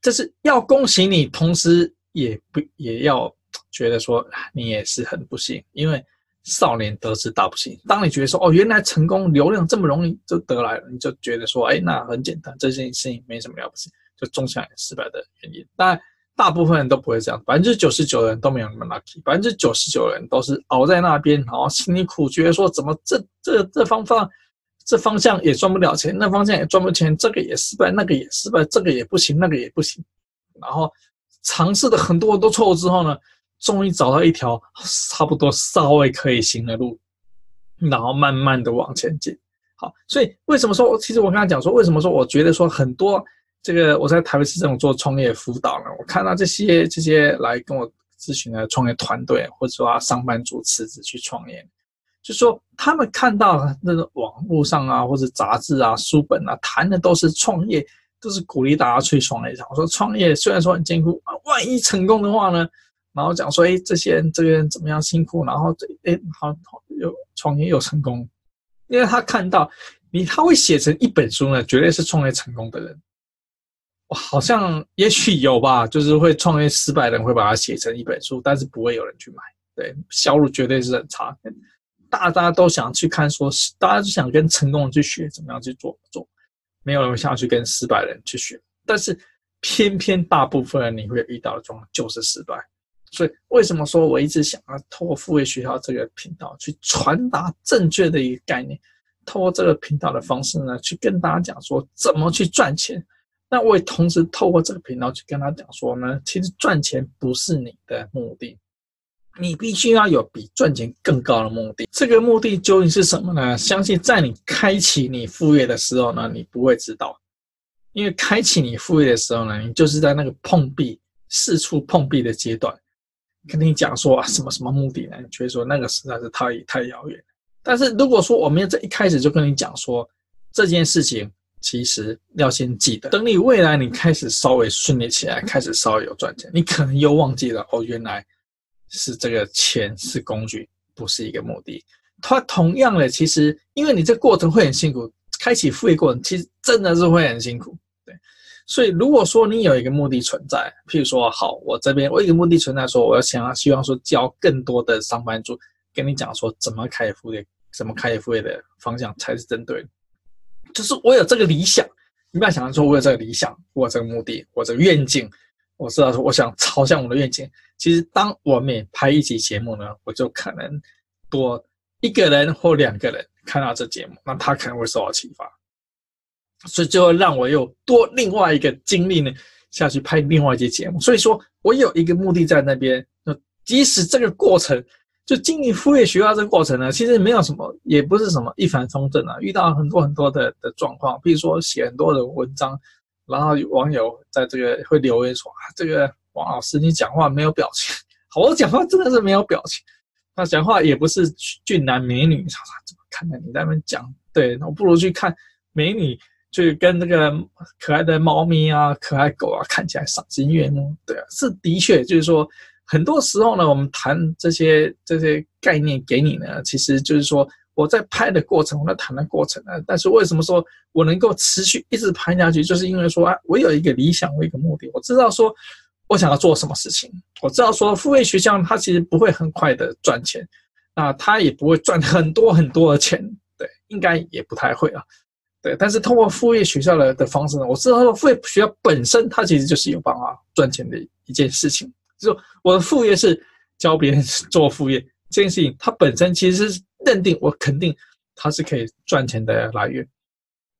这是要恭喜你，同时也不也要觉得说你也是很不幸，因为少年得志大不幸。当你觉得说哦，原来成功流量这么容易就得来了，你就觉得说哎，那很简单，这件事情没什么了不起，就种下失败的原因。但，大部分人都不会这样，百分之九十九的人都没有那么 lucky，百分之九十九的人都是熬在那边，然后心里苦，觉得说怎么这这这方法。这方向也赚不了钱，那方向也赚不了钱，这个也失败，那个也失败，这个也不行，那个也不行。然后尝试的很多很多错误之后呢，终于找到一条 差不多稍微可以行的路，然后慢慢的往前进。好，所以为什么说，其实我刚才讲说，为什么说我觉得说很多这个我在台北市这种做创业辅导呢，我看到这些这些来跟我咨询的创业团队，或者说上班族辞职去创业。就说他们看到那个网络上啊，或者杂志啊、书本啊，谈的都是创业都是鼓励大家去创业。我说创业虽然说很艰苦，万一成功的话呢？然后讲说，哎，这些人这个人怎么样辛苦，然后这哎好又创业又成功，因为他看到你他会写成一本书呢，绝对是创业成功的人。好像也许有吧，就是会创业失败的人会把它写成一本书，但是不会有人去买，对，销路绝对是很差。大家都想去看说，是大家就想跟成功人去学怎么样去做做，没有人想要去跟失败人去学。但是偏偏大部分人你会遇到的状况就是失败。所以为什么说我一直想要透过副业学校这个频道去传达正确的一个概念，透过这个频道的方式呢，去跟大家讲说怎么去赚钱。那我也同时透过这个频道去跟他讲说呢，其实赚钱不是你的目的，你必须要有比赚钱更高的目的。这个目的究竟是什么呢？相信在你开启你副业的时候呢，你不会知道，因为开启你副业的时候呢，你就是在那个碰壁、四处碰壁的阶段。跟你讲说啊，什么什么目的呢？你觉得说那个实在是太太遥远。但是如果说我们在一开始就跟你讲说这件事情。其实要先记得，等你未来你开始稍微顺利起来，开始稍微有赚钱，你可能又忘记了哦，原来是这个钱是工具，不是一个目的。它同样的，其实因为你这过程会很辛苦，开启副业过程其实真的是会很辛苦，所以如果说你有一个目的存在，譬如说，好，我这边我有一个目的存在，说我要想要希望说教更多的上班族，跟你讲说怎么开副业，怎么开副业的方向才是针对。就是我有这个理想，你不要想着说我有这个理想，我有这个目的，我这个愿景，我知道说我想朝向我的愿景。其实当我每拍一集节目呢，我就可能多一个人或两个人看到这节目，那他可能会受到启发，所以就会让我又多另外一个精力呢下去拍另外一集节目。所以说我有一个目的在那边，那即使这个过程。就经营副业学校这个过程呢，其实没有什么，也不是什么一帆风顺啊，遇到很多很多的的状况，比如说写很多的文章，然后网友在这个会留言说啊，这个王老师你讲话没有表情，好，我讲话真的是没有表情，他讲话也不是俊男美女，他说怎么看着你在那边讲，对，我不如去看美女，去跟那个可爱的猫咪啊、可爱狗啊，看起来赏心悦目，对啊，是的确就是说。很多时候呢，我们谈这些这些概念给你呢，其实就是说我在拍的过程，我在谈的过程呢。但是为什么说我能够持续一直拍下去，就是因为说啊，我有一个理想，我有一个目的，我知道说我想要做什么事情，我知道说副业学校它其实不会很快的赚钱，啊，它也不会赚很多很多的钱，对，应该也不太会啊，对。但是通过副业学校的的方式呢，我知道副业学校本身它其实就是有办法赚钱的一件事情。就是我的副业是教别人 做副业这件事情，它本身其实是认定我肯定它是可以赚钱的来源。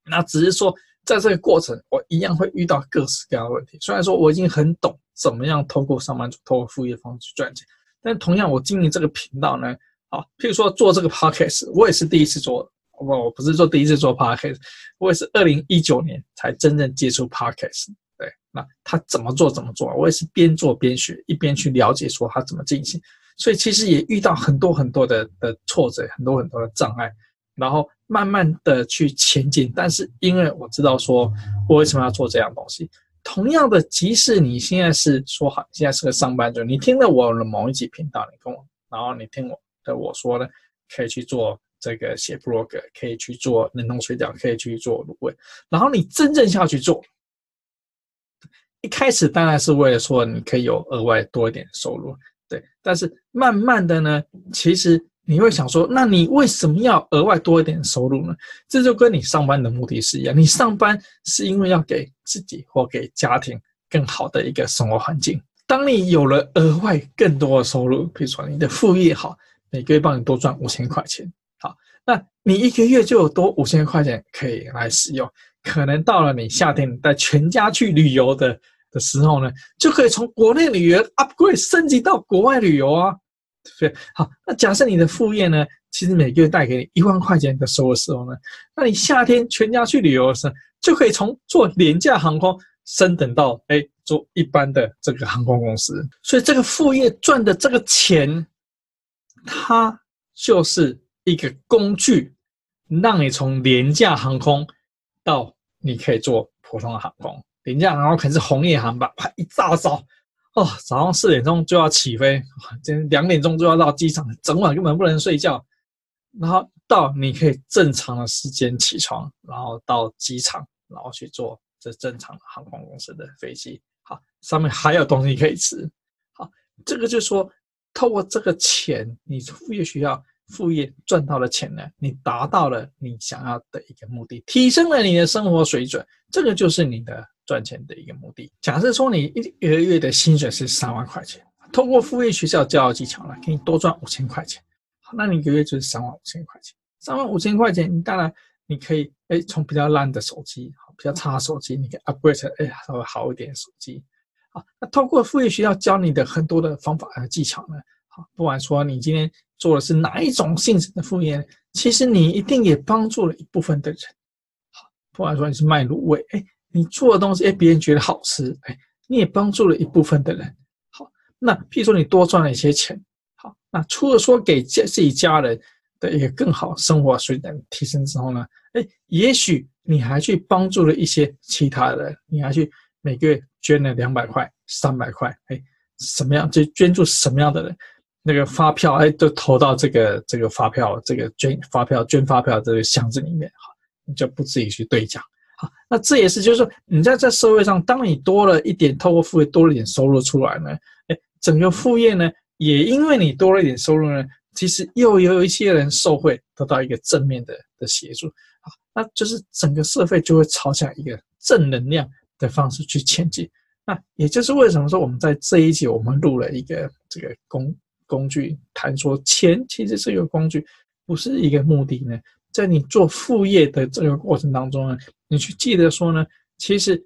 那只是说在这个过程，我一样会遇到各式各样的问题。虽然说我已经很懂怎么样透过上班族、透过副业方式去赚钱，但同样我经营这个频道呢，好，譬如说做这个 podcast，我也是第一次做，不，我不是做第一次做 podcast，我也是二零一九年才真正接触 podcast。对那他怎么做怎么做，我也是边做边学，一边去了解说他怎么进行，所以其实也遇到很多很多的的挫折，很多很多的障碍，然后慢慢的去前进。但是因为我知道说我为什么要做这样东西，同样的，即使你现在是说好，现在是个上班族，你听了我的某一集频道，你跟我，然后你听我的我说呢，可以去做这个写 blog，可以去做冷冻水饺，可以去做卤味，然后你真正下去做。一开始当然是为了说你可以有额外多一点收入，对。但是慢慢的呢，其实你会想说，那你为什么要额外多一点收入呢？这就跟你上班的目的是一样，你上班是因为要给自己或给家庭更好的一个生活环境。当你有了额外更多的收入，比如说你的副业好，每个月帮你多赚五千块钱，那你一个月就有多五千块钱可以来使用。可能到了你夏天带全家去旅游的的时候呢，就可以从国内旅游 upgrade 升级到国外旅游啊，对不对？好，那假设你的副业呢，其实每个月带给你一万块钱的收入时候呢，那你夏天全家去旅游的时候，就可以从坐廉价航空升等到哎坐一般的这个航空公司。所以这个副业赚的这个钱，它就是一个工具，让你从廉价航空。到你可以坐普通的航空，廉价航空可能是红叶航班，一大早哦，早上四点钟就要起飞，今天两点钟就要到机场，整晚根本不能睡觉，然后到你可以正常的时间起床，然后到机场，然后去坐这正常的航空公司的飞机，好，上面还有东西可以吃，好，这个就是说，透过这个钱，你副业学校。副业赚到的钱呢，你达到了你想要的一个目的，提升了你的生活水准，这个就是你的赚钱的一个目的。假设说你一个月的薪水是三万块钱，通过副业学校教的技巧呢，给你多赚五千块钱，好，那你一个月就是三万五千块钱。三万五千块钱，你当然你可以哎，从比较烂的手机，比较差的手机，你可以 upgrade 成哎稍微好一点的手机。好，那通过副业学校教你的很多的方法和技巧呢，不管说你今天。做的是哪一种性质的副业？其实你一定也帮助了一部分的人。好，不管说你是卖卤味，哎，你做的东西，哎，别人觉得好吃，哎，你也帮助了一部分的人。好，那譬如说你多赚了一些钱，好，那除了说给家自己家人的一个更好生活水准提升之后呢，哎，也许你还去帮助了一些其他的人，你还去每个月捐了两百块、三百块，哎，什么样就捐助什么样的人？那个发票哎，都投到这个这个发票这个捐发票捐发票这个箱子里面哈，你就不自己去兑奖。好，那这也是就是说你在这社会上，当你多了一点透过副业多了一点收入出来呢，哎，整个副业呢也因为你多了一点收入呢，其实又有一些人受惠，得到一个正面的的协助啊，那就是整个社会就会朝向一个正能量的方式去前进。那也就是为什么说我们在这一集我们录了一个这个公。工具谈说钱其实是一个工具，不是一个目的呢。在你做副业的这个过程当中呢，你去记得说呢，其实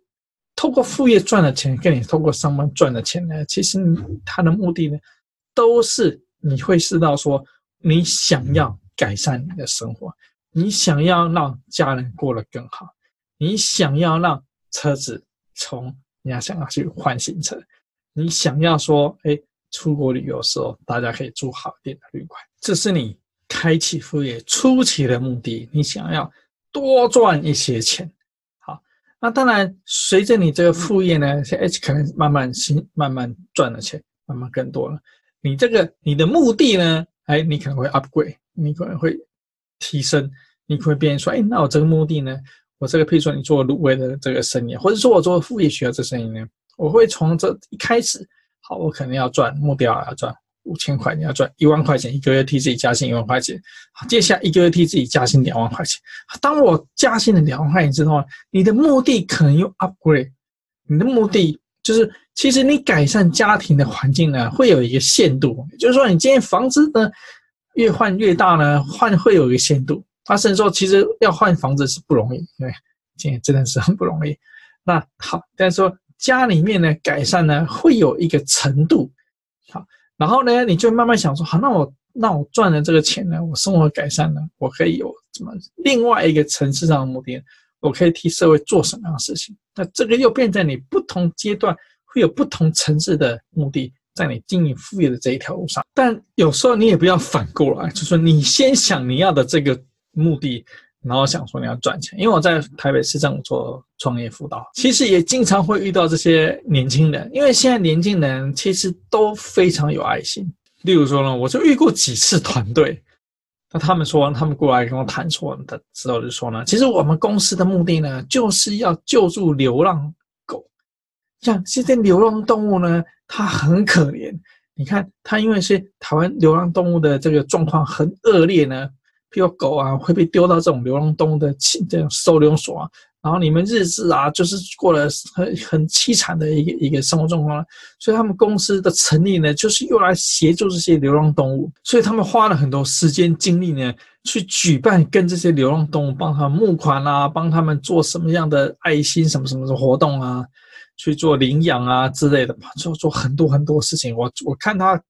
透过副业赚的钱，跟你透过上班赚的钱呢，其实它的目的呢，都是你会知道说，你想要改善你的生活，你想要让家人过得更好，你想要让车子从你要想要去换新车，你想要说，哎。出国旅游的时候，大家可以住好一点的旅馆，这是你开启副业初期的目的。你想要多赚一些钱，好，那当然随着你这个副业呢，现在可能慢慢新慢慢赚的钱慢慢更多了。你这个你的目的呢，哎，你可能会 upgrade，你可能会提升，你会变成说，哎，那我这个目的呢，我这个譬如说你做卤味的这个生意，或者说我做副业需要这生意呢，我会从这一开始。好，我可能要赚目标要赚五千块，你要赚一万块钱，一个月替自己加薪一万块钱。好，接下来一个月替自己加薪两万块钱。当我加薪了两万块钱之后，你的目的可能又 upgrade。你的目的就是，其实你改善家庭的环境呢，会有一个限度。就是说，你今天房子呢越换越大呢，换会有一个限度。他甚至说，其实要换房子是不容易，因为今天真的是很不容易。那好，但是说。家里面的改善呢，会有一个程度，好，然后呢，你就慢慢想说，好，那我那我赚了这个钱呢，我生活改善呢，我可以有什么另外一个层次上的目的，我可以替社会做什么样的事情？那这个又变在你不同阶段会有不同层次的目的，在你经营副业的这一条路上。但有时候你也不要反过来，就是说你先想你要的这个目的。然后想说你要赚钱，因为我在台北市政府做创业辅导，其实也经常会遇到这些年轻人，因为现在年轻人其实都非常有爱心。例如说呢，我就遇过几次团队，那他们说他们过来跟我谈说的时候就说呢，其实我们公司的目的呢，就是要救助流浪狗。像现在流浪动物呢，它很可怜，你看它因为是台湾流浪动物的这个状况很恶劣呢。比如狗啊，会被丢到这种流浪动物的这种收留所啊，然后你们日子啊，就是过了很很凄惨的一个一个生活状况。所以他们公司的成立呢，就是用来协助这些流浪动物。所以他们花了很多时间精力呢，去举办跟这些流浪动物帮他们募款啊，帮他们做什么样的爱心什么什么的活动啊，去做领养啊之类的，做做很多很多事情。我我看他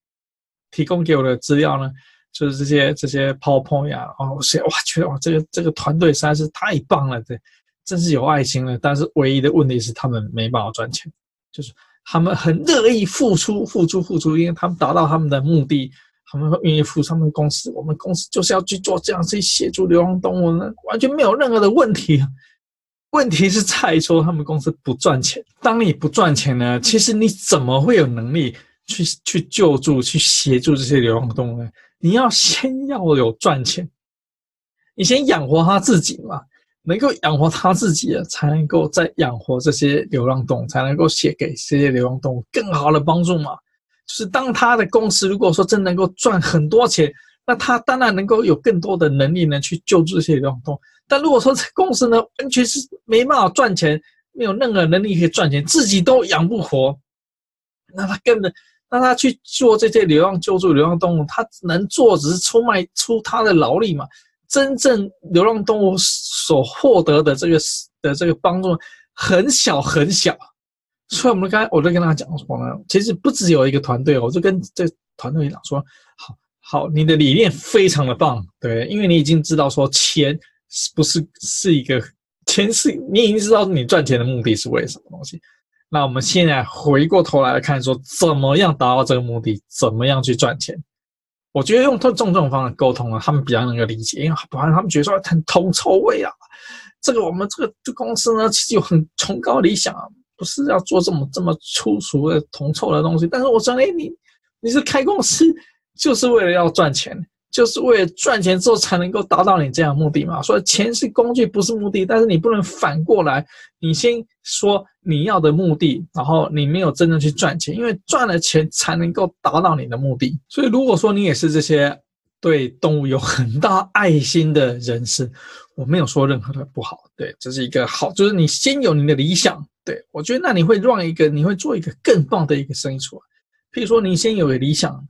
提供给我的资料呢。就是这些这些 PowerPoint 啊，哦，我觉得哇，觉得哇，这个这个团队实在是太棒了，对，真是有爱心了。但是唯一的问题是，他们没办法赚钱，就是他们很乐意付出，付出，付出，因为他们达到他们的目的，他们会愿意付出他们公司。我们公司就是要去做这样去协助流浪动物呢，完全没有任何的问题。问题是在于说他们公司不赚钱。当你不赚钱呢，其实你怎么会有能力去去救助、去协助这些流浪动物呢？你要先要有赚钱，你先养活他自己嘛。能够养活他自己了，才能够再养活这些流浪动物，才能够写给这些流浪动物更好的帮助嘛。就是当他的公司如果说真能够赚很多钱，那他当然能够有更多的能力呢去救助这些流浪动物。但如果说这公司呢完全是没办法赚钱，没有任何能力可以赚钱，自己都养不活，那他根本让他去做这些流浪救助流浪动物，他能做只是出卖出他的劳力嘛。真正流浪动物所获得的这个的这个帮助很小很小，所以我们刚才我就跟他讲说呢，其实不只有一个团队，我就跟这团队讲说，好好，你的理念非常的棒，对，因为你已经知道说钱是不是是一个钱是，你已经知道你赚钱的目的是为什么东西，那我们现在回过头来看说，怎么样达到这个目的，怎么样去赚钱。我觉得用这种这种方式沟通啊，他们比较能够理解，因为不然他们觉得说很铜臭味啊。这个我们这个这公司呢，其实有很崇高理想啊，不是要做这么这么粗俗的铜臭的东西。但是我说，哎，你你是开公司，就是为了要赚钱。就是为了赚钱之后才能够达到你这样的目的嘛？所以钱是工具，不是目的。但是你不能反过来，你先说你要的目的，然后你没有真正去赚钱，因为赚了钱才能够达到你的目的。所以如果说你也是这些对动物有很大爱心的人士，我没有说任何的不好，对，这是一个好，就是你先有你的理想，对，我觉得那你会让一个，你会做一个更棒的一个生意出来。譬如说你先有个理想。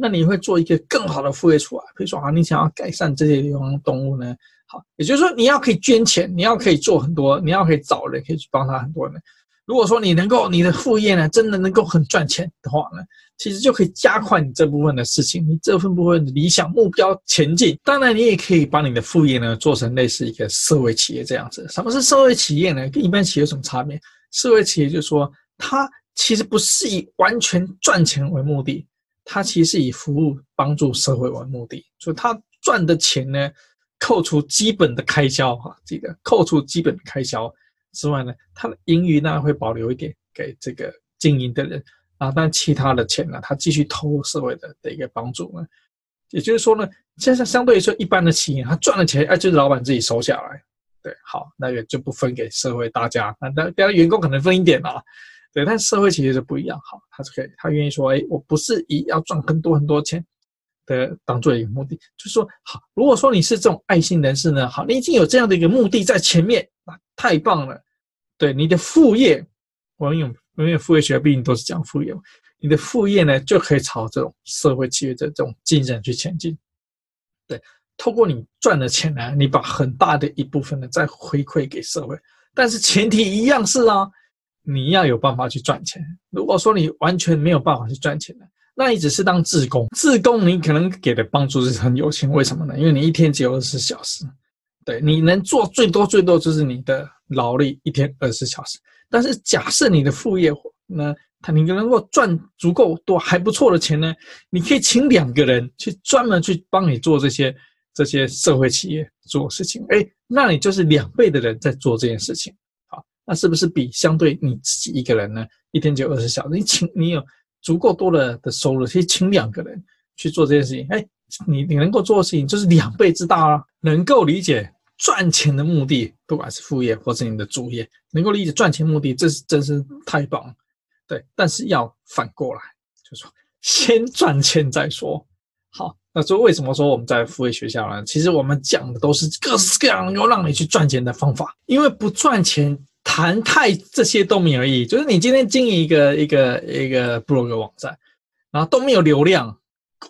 那你会做一个更好的副业出来，比如说啊，你想要改善这些流浪动物呢？好，也就是说你要可以捐钱，你要可以做很多，你要可以找人可以去帮他很多人。如果说你能够你的副业呢，真的能够很赚钱的话呢，其实就可以加快你这部分的事情，你这份部分的理想目标前进。当然，你也可以把你的副业呢做成类似一个社会企业这样子。什么是社会企业呢？跟一般企业有什么差别？社会企业就是说，它其实不是以完全赚钱为目的。他其实以服务帮助社会为目的，所以他赚的钱呢，扣除基本的开销哈，记得扣除基本的开销之外呢，他的盈余呢会保留一点给这个经营的人啊，但其他的钱呢，他继续投入社会的的一个帮助呢，也就是说呢，现在相对于说一般的企业，他赚了钱，哎，就是老板自己收下来，对，好，那个就不分给社会大家，那大家员工可能分一点啊。对，但社会企业就不一样，好，他是可以，他愿意说，哎，我不是以要赚很多很多钱的当做一个目的，就是说，好，如果说你是这种爱心人士呢，好，你已经有这样的一个目的在前面，啊，太棒了，对，你的副业，我们用因为副业学毕竟都是讲副业，你的副业呢就可以朝这种社会企业的这种精神去前进，对，透过你赚的钱呢，你把很大的一部分呢再回馈给社会，但是前提一样是啊。你要有办法去赚钱。如果说你完全没有办法去赚钱的，那你只是当自工。自工你可能给的帮助是很有限，为什么呢？因为你一天只有二十四小时，对，你能做最多最多就是你的劳力一天二十四小时。但是假设你的副业呢，他你能够赚足够多还不错的钱呢，你可以请两个人去专门去帮你做这些这些社会企业做事情，哎，那你就是两倍的人在做这件事情。那是不是比相对你自己一个人呢？一天就二十小时，你请你有足够多的的收入，可以请两个人去做这件事情。哎，你你能够做的事情就是两倍之大啊！能够理解赚钱的目的，不管是副业或是你的主业，能够理解赚钱目的，这是真是太棒了。对，但是要反过来，就说先赚钱再说。好，那所以为什么说我们在副业学校呢？其实我们讲的都是各式各样能够让你去赚钱的方法，因为不赚钱。谈太这些都没有意义，就是你今天经营一个一个一个部落格网站，然后都没有流量，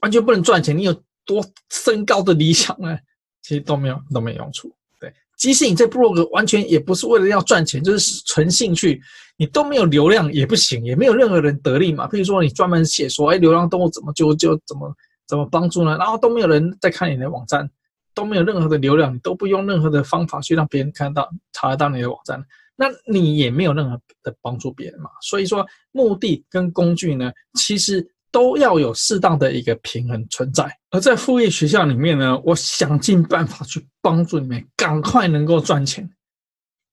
完全不能赚钱。你有多深高的理想呢？其实都没有都没有用处。对，即使你这部落格完全也不是为了要赚钱，就是纯兴趣，你都没有流量也不行，也没有任何人得利嘛。譬如说你专门写说，哎，流浪动物怎么就就怎么怎么帮助呢？然后都没有人在看你的网站，都没有任何的流量，你都不用任何的方法去让别人看到查得到你的网站。那你也没有任何的帮助别人嘛，所以说目的跟工具呢，其实都要有适当的一个平衡存在。而在副业学校里面呢，我想尽办法去帮助你们，赶快能够赚钱，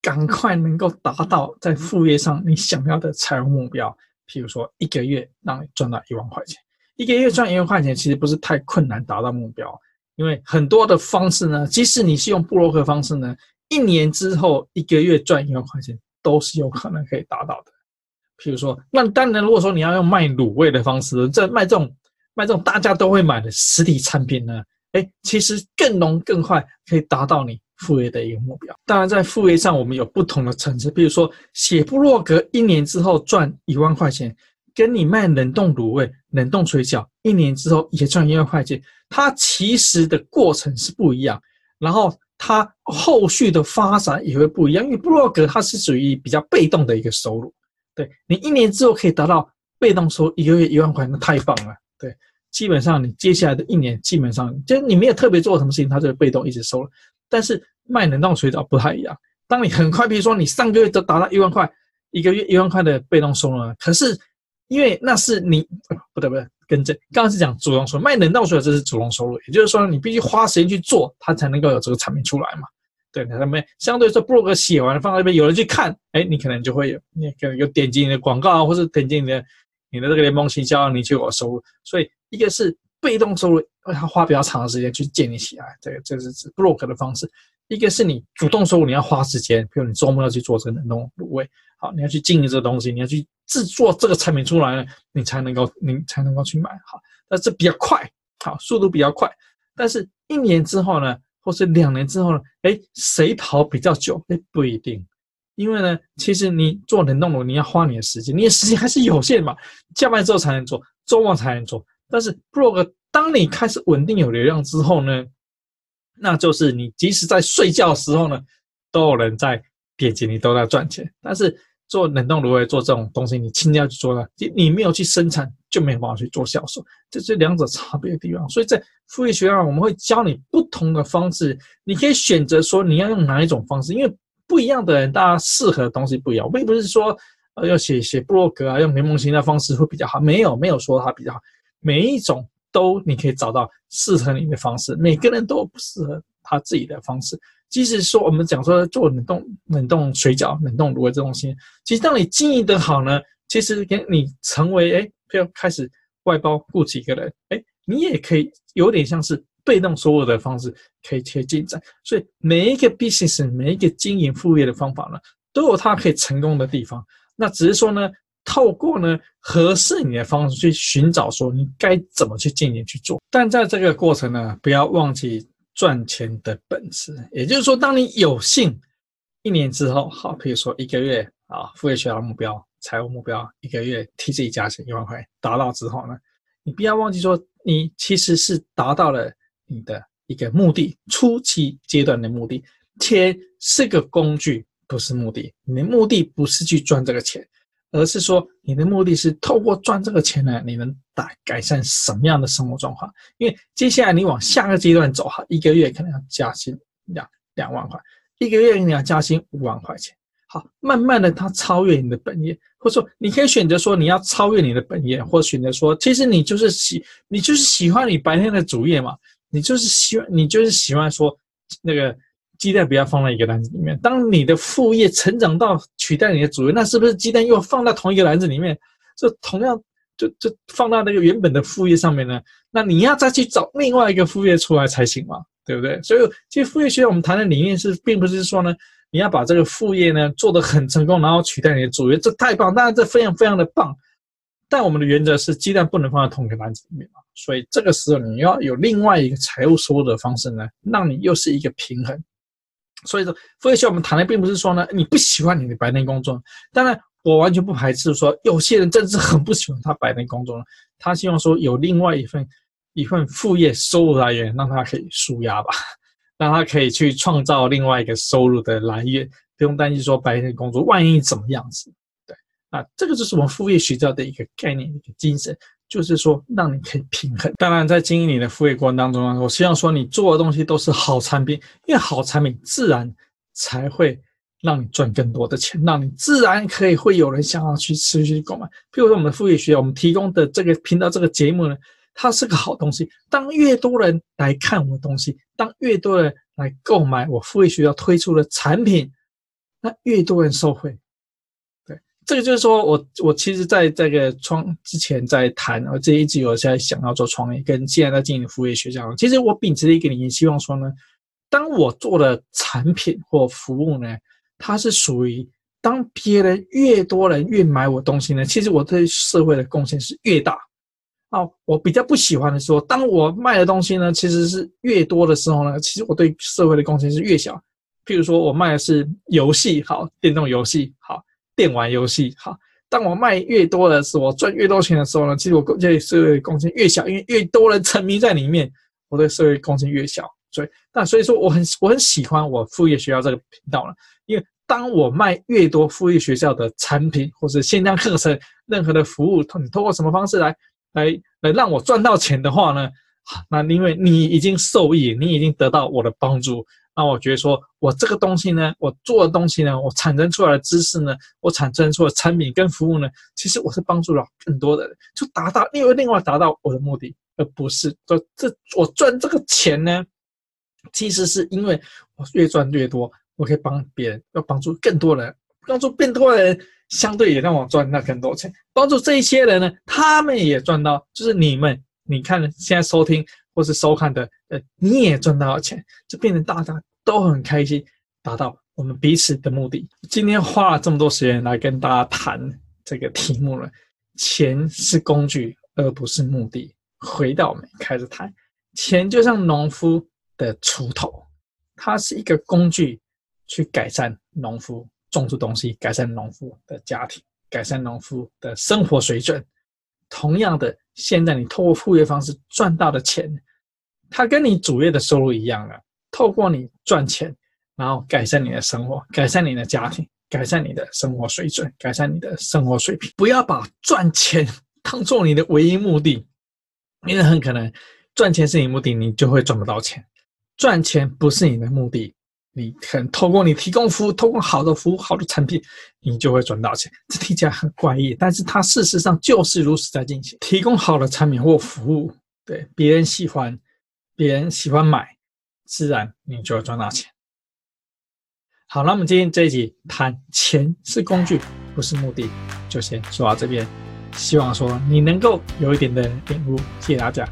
赶快能够达到在副业上你想要的财务目标。譬如说，一个月让你赚到一万块钱，一个月赚一万块钱其实不是太困难达到目标，因为很多的方式呢，即使你是用布洛克方式呢，一年之后一个月赚一万块钱都是有可能可以达到的。譬如说，那当然，如果说你要用卖卤味的方式，这卖这种卖这种大家都会买的实体产品呢，哎，其实更浓更快可以达到你副业的一个目标。当然，在副业上我们有不同的层次，比如说写部落格一年之后赚一万块钱，跟你卖冷冻卤味、冷冻水饺一年之后也赚一万块钱，它其实的过程是不一样，然后它后续的发展也会不一样，因为布洛格它是属于比较被动的一个收入。对，你一年之后可以达到被动收一个月一万块，那太棒了。对，基本上你接下来的一年，基本上就你没有特别做什么事情，它就被动一直收了。但是卖冷冻水饺不太一样，当你很快，比如说你上个月都达到一万块，一个月一万块的被动收入了，可是因为那是你不对不对，跟这刚刚是讲主动收入，卖冷冻水饺这是主动收入，也就是说你必须花时间去做，它才能够有这个产品出来嘛。对，他们相对说，部落格写完放在那边，有人去看，哎，你可能就会有，你可能有点击你的广告啊，或是点击你的你的这个联盟行销，你就有收入。所以一个是被动收入，他花比较长的时间去建立起来，这个这是指部落格的方式；一个是你主动收入，你要花时间，比如你周末要去做这个冷冻卤味，好，你要去经营这个东西，你要去制作这个产品出来，你才能够你才能够去买，好，那这比较快，好，速度比较快，但是一年之后呢？或是两年之后呢？哎，谁跑比较久？哎，不一定，因为呢，其实你做冷冻炉，你要花你的时间，你的时间还是有限嘛，下班之后才能做，周末才能做。但是 blog，当你开始稳定有流量之后呢，那就是你即使在睡觉的时候呢，都有人在点击，你都在赚钱。但是做冷冻芦荟做这种东西，你亲自去做的，你你没有去生产。就没有办法去做销售，这是两者差别的地方。所以在副业学院，我们会教你不同的方式，你可以选择说你要用哪一种方式，因为不一样的人，大家适合的东西不一样。并不是说呃要写写布洛格啊，用联盟型的方式会比较好，没有没有说它比较好，每一种都你可以找到适合你的方式。每个人都不适合他自己的方式。即使说我们讲说做冷冻冷冻水饺、冷冻卤味这东西，其实当你经营得好呢，其实给你成为哎。不要开始外包雇几个人，哎，你也可以有点像是被动收入的方式，可以去进展。所以每一个 business，每一个经营副业的方法呢，都有它可以成功的地方。那只是说呢，透过呢合适你的方式去寻找，说你该怎么去进行去做。但在这个过程呢，不要忘记赚钱的本质。也就是说，当你有幸一年之后，好，比如说一个月啊，副业学校目标。财务目标一个月替自己加薪一万块，达到之后呢，你不要忘记说，你其实是达到了你的一个目的，初期阶段的目的。钱是个工具，不是目的。你的目的不是去赚这个钱，而是说你的目的是透过赚这个钱呢，你能打改善什么样的生活状况？因为接下来你往下个阶段走哈，一个月可能要加薪两两万块，一个月你要加薪五万块钱。好，慢慢的，它超越你的本业，或者说，你可以选择说你要超越你的本业，或选择说，其实你就是喜，你就是喜欢你白天的主业嘛，你就是喜欢，你就是喜欢说，那个鸡蛋不要放在一个篮子里面。当你的副业成长到取代你的主业，那是不是鸡蛋又放在同一个篮子里面？就同样，就就放到那个原本的副业上面呢？那你要再去找另外一个副业出来才行嘛，对不对？所以，其实副业学我们谈的理念是，并不是说呢。你要把这个副业呢做得很成功，然后取代你的主业，这太棒！当然这非常非常的棒，但我们的原则是鸡蛋不能放在同一个篮子里面嘛。所以这个时候你要有另外一个财务收入的方式呢，让你又是一个平衡。所以说副业学我们谈的并不是说呢你不喜欢你的白天工作，当然我完全不排斥说有些人真的是很不喜欢他白天工作，他希望说有另外一份一份副业收入来源，让他可以舒压吧。让他可以去创造另外一个收入的来源，不用担心说白天工作万一怎么样子。对，那这个就是我们副业学校的一个概念，一个精神，就是说让你可以平衡。当然，在经营你的副业过程当中呢，我希望说你做的东西都是好产品，因为好产品自然才会让你赚更多的钱，让你自然可以会有人想要去持续购买。譬如说，我们的副业学校，我们提供的这个频道这个节目呢。它是个好东西。当越多人来看我的东西，当越多人来购买我副业学校推出的产品，那越多人受惠。这个就是说我我其实在这个创之前在谈，我这一直有在想要做创业，跟现在在经营服务业学校。其实我秉持一个理念，希望说呢，当我做的产品或服务呢，它是属于当别人越多人越买我东西呢，其实我对社会的贡献是越大。哦，我比较不喜欢的说，当我卖的东西呢，其实是越多的时候呢，其实我对社会的贡献是越小。譬如说我卖的是游戏，好，电动游戏，好，电玩游戏，哈。当我卖越多的时候，我赚越多钱的时候呢，其实我对社会贡献越小，因为越多人沉迷在里面，我对社会贡献越小。所以，那所以说，我很我很喜欢我副业学校这个频道了，因为当我卖越多副业学校的产品或者线上课程，任何的服务，你通过什么方式来？来来让我赚到钱的话呢，那因为你已经受益，你已经得到我的帮助，那我觉得说我这个东西呢，我做的东西呢，我产生出来的知识呢，我产生出的产品跟服务呢，其实我是帮助了更多的人，就达到因为另外达到我的目的，而不是说这我赚这个钱呢，其实是因为我越赚越多，我可以帮别人，要帮助更多人，帮助更多人。相对也让我赚到更多钱，帮助这一些人呢，他们也赚到，就是你们，你看现在收听或是收看的，呃，你也赚到了钱，就变成大家都很开心，达到我们彼此的目的。今天花了这么多时间来跟大家谈这个题目了，钱是工具而不是目的。回到我们开始谈，钱就像农夫的锄头，它是一个工具，去改善农夫。种出东西，改善农夫的家庭，改善农夫的生活水准。同样的，现在你透过副业方式赚到的钱，它跟你主业的收入一样了。透过你赚钱，然后改善你的生活，改善你的家庭，改善你的生活水准，改善你的生活水平。不要把赚钱 当做你的唯一目的，因为很可能赚钱是你目的，你就会赚不到钱。赚钱不是你的目的。你可能透过你提供服务，透过好的服务、好的产品，你就会赚到钱。这听起来很怪异，但是它事实上就是如此在进行。提供好的产品或服务，对别人喜欢，别人喜欢买，自然你就会赚到钱。好，那么今天这一集谈钱是工具，不是目的，就先说到这边。希望说你能够有一点的领悟，谢谢大家。